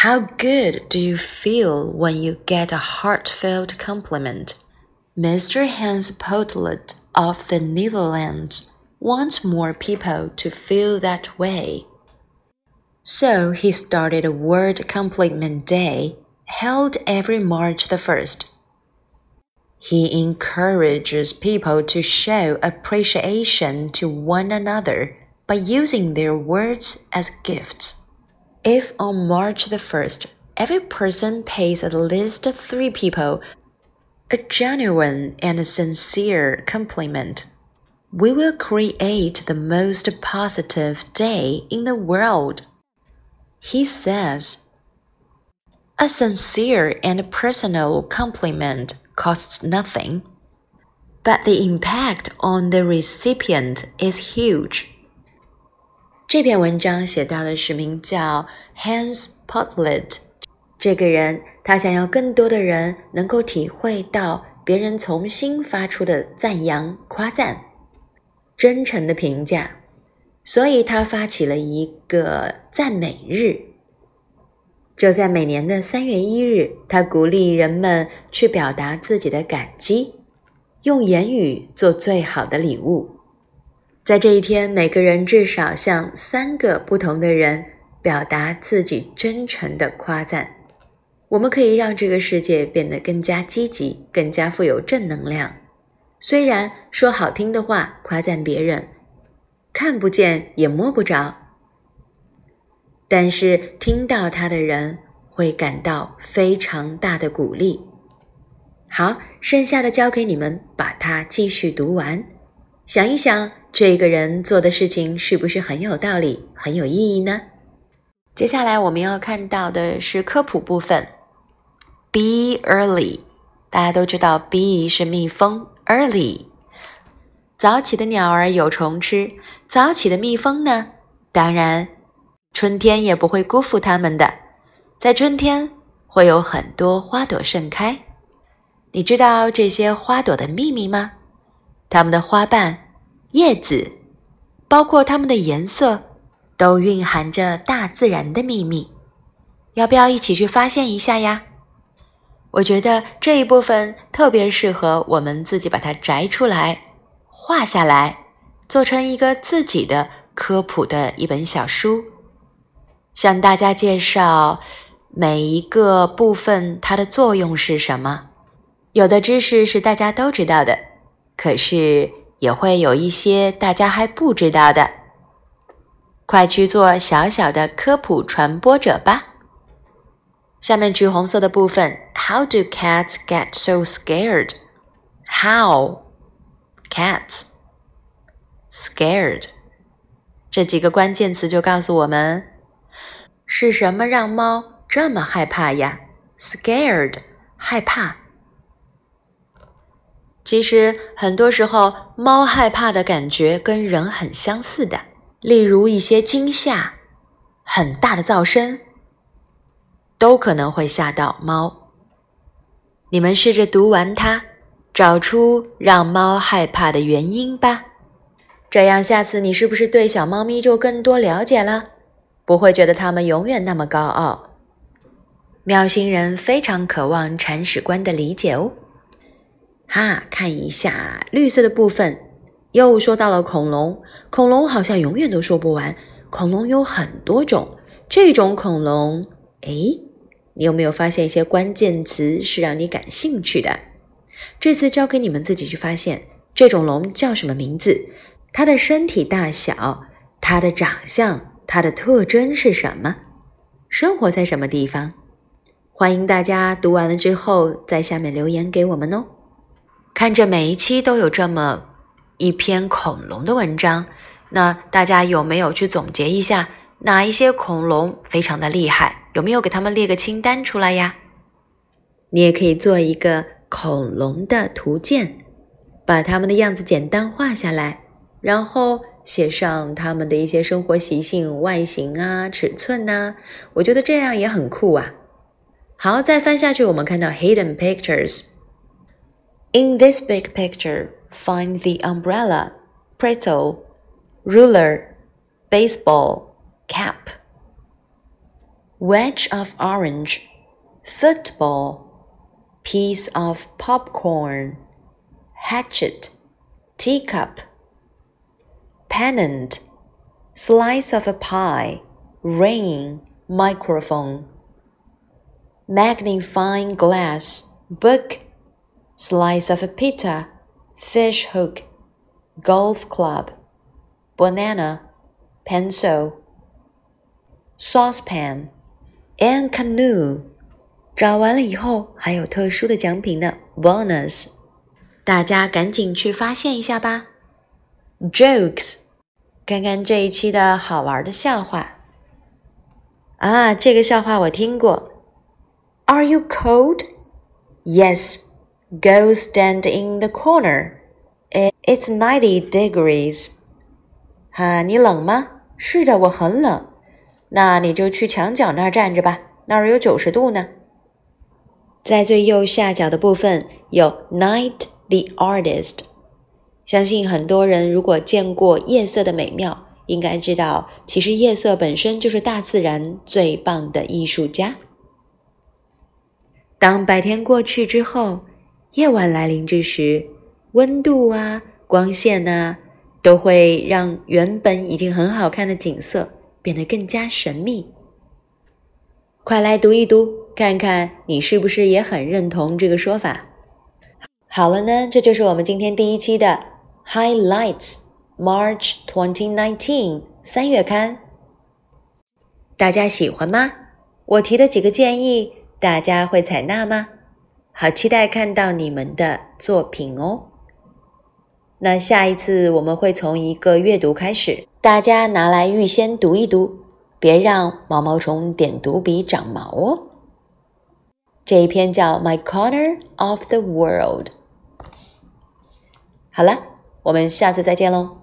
How good do you feel when you get a heartfelt compliment? Mr. Hans Pottelet of the Netherlands wants more people to feel that way. So he started a Word Compliment Day held every March the 1st. He encourages people to show appreciation to one another by using their words as gifts. If on March the 1st, every person pays at least three people a genuine and sincere compliment, we will create the most positive day in the world. He says, A sincere and personal compliment costs nothing, but the impact on the recipient is huge. 这篇文章写到的是名叫 Hans Potlet 这个人，他想要更多的人能够体会到别人从心发出的赞扬、夸赞、真诚的评价，所以他发起了一个赞美日。就在每年的三月一日，他鼓励人们去表达自己的感激，用言语做最好的礼物。在这一天，每个人至少向三个不同的人表达自己真诚的夸赞。我们可以让这个世界变得更加积极，更加富有正能量。虽然说好听的话，夸赞别人，看不见也摸不着，但是听到它的人会感到非常大的鼓励。好，剩下的交给你们，把它继续读完。想一想，这个人做的事情是不是很有道理、很有意义呢？接下来我们要看到的是科普部分。Be early，大家都知道，be 是蜜蜂，early，早起的鸟儿有虫吃，早起的蜜蜂呢？当然，春天也不会辜负它们的，在春天会有很多花朵盛开。你知道这些花朵的秘密吗？它们的花瓣、叶子，包括它们的颜色，都蕴含着大自然的秘密。要不要一起去发现一下呀？我觉得这一部分特别适合我们自己把它摘出来、画下来，做成一个自己的科普的一本小书，向大家介绍每一个部分它的作用是什么。有的知识是大家都知道的。可是也会有一些大家还不知道的，快去做小小的科普传播者吧。下面橘红色的部分，How do cats get so scared? How cats scared 这几个关键词就告诉我们，是什么让猫这么害怕呀？Scared 害怕。其实很多时候，猫害怕的感觉跟人很相似的。例如一些惊吓、很大的噪声，都可能会吓到猫。你们试着读完它，找出让猫害怕的原因吧。这样，下次你是不是对小猫咪就更多了解了？不会觉得它们永远那么高傲。喵星人非常渴望铲屎官的理解哦。哈，看一下绿色的部分，又说到了恐龙。恐龙好像永远都说不完，恐龙有很多种。这种恐龙，哎，你有没有发现一些关键词是让你感兴趣的？这次交给你们自己去发现，这种龙叫什么名字？它的身体大小，它的长相，它的特征是什么？生活在什么地方？欢迎大家读完了之后在下面留言给我们哦。看着每一期都有这么一篇恐龙的文章，那大家有没有去总结一下哪一些恐龙非常的厉害？有没有给他们列个清单出来呀？你也可以做一个恐龙的图鉴，把它们的样子简单画下来，然后写上它们的一些生活习性、外形啊、尺寸呐。我觉得这样也很酷啊。好，再翻下去，我们看到 hidden pictures。In this big picture, find the umbrella, pretzel, ruler, baseball, cap. wedge of orange, football, piece of popcorn, hatchet, teacup, pennant, slice of a pie, ring, microphone, magnifying glass, book, slice of a pita, fish hook, golf club, banana, pencil, saucepan, and canoe。找完了以后，还有特殊的奖品呢，bonus，大家赶紧去发现一下吧。Jokes，看看这一期的好玩的笑话。啊，这个笑话我听过。Are you cold? Yes. Go stand in the corner. It's ninety degrees. 哈，你冷吗？是的，我很冷。那你就去墙角那儿站着吧，那儿有九十度呢。在最右下角的部分有 Night the Artist。相信很多人如果见过夜色的美妙，应该知道，其实夜色本身就是大自然最棒的艺术家。当白天过去之后，夜晚来临之时，温度啊、光线啊，都会让原本已经很好看的景色变得更加神秘。快来读一读，看看你是不是也很认同这个说法。好了呢，这就是我们今天第一期的 Highlights March 2019三月刊。大家喜欢吗？我提的几个建议，大家会采纳吗？好期待看到你们的作品哦。那下一次我们会从一个阅读开始，大家拿来预先读一读。别让毛毛虫点读笔长毛哦。这一篇叫《My Corner of the World》。好了，我们下次再见喽。